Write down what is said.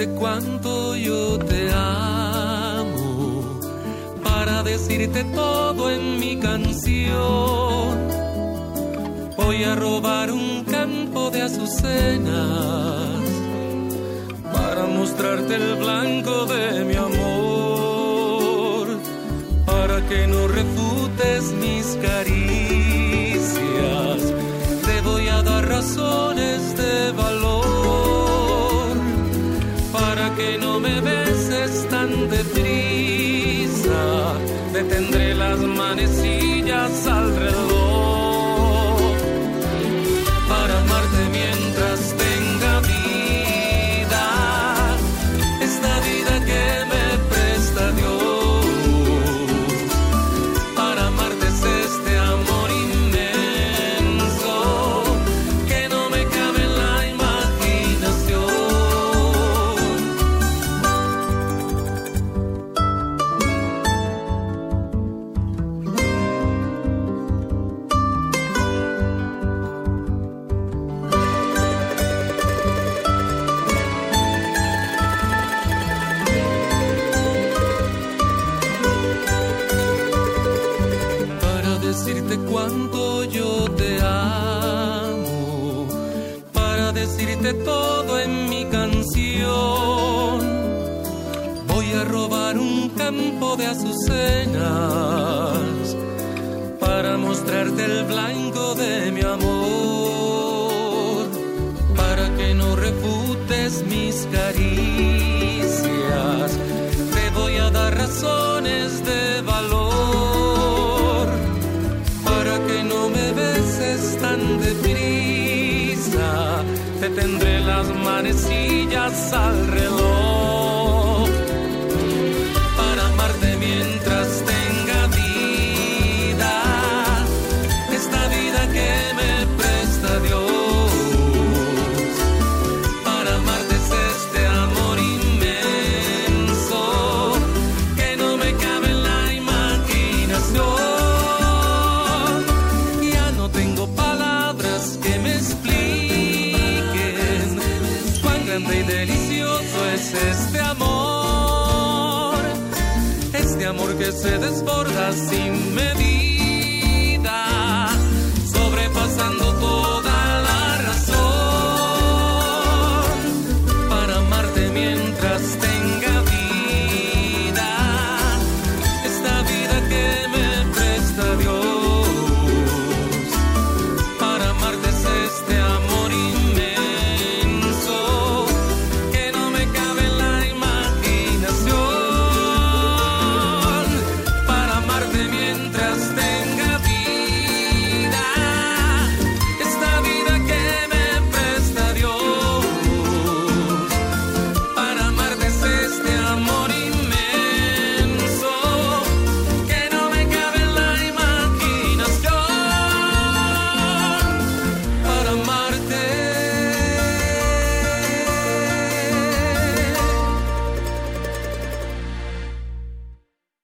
decirte cuánto yo te amo, para decirte todo en mi canción. Voy a robar un campo de azucenas para mostrarte el blanco de mi amor, para que no refutes mis caricias. Te voy a dar razones de valor para que no me beses tan deprisa. Detendré las manecillas al decirte cuánto yo te amo, para decirte todo en mi canción. Voy a robar un campo de azucenas para mostrarte el blanco de mi amor, para que no refutes mis caricias. Manecillas al reloj grande y delicioso es este amor. Este amor que se desborda sin encontrar.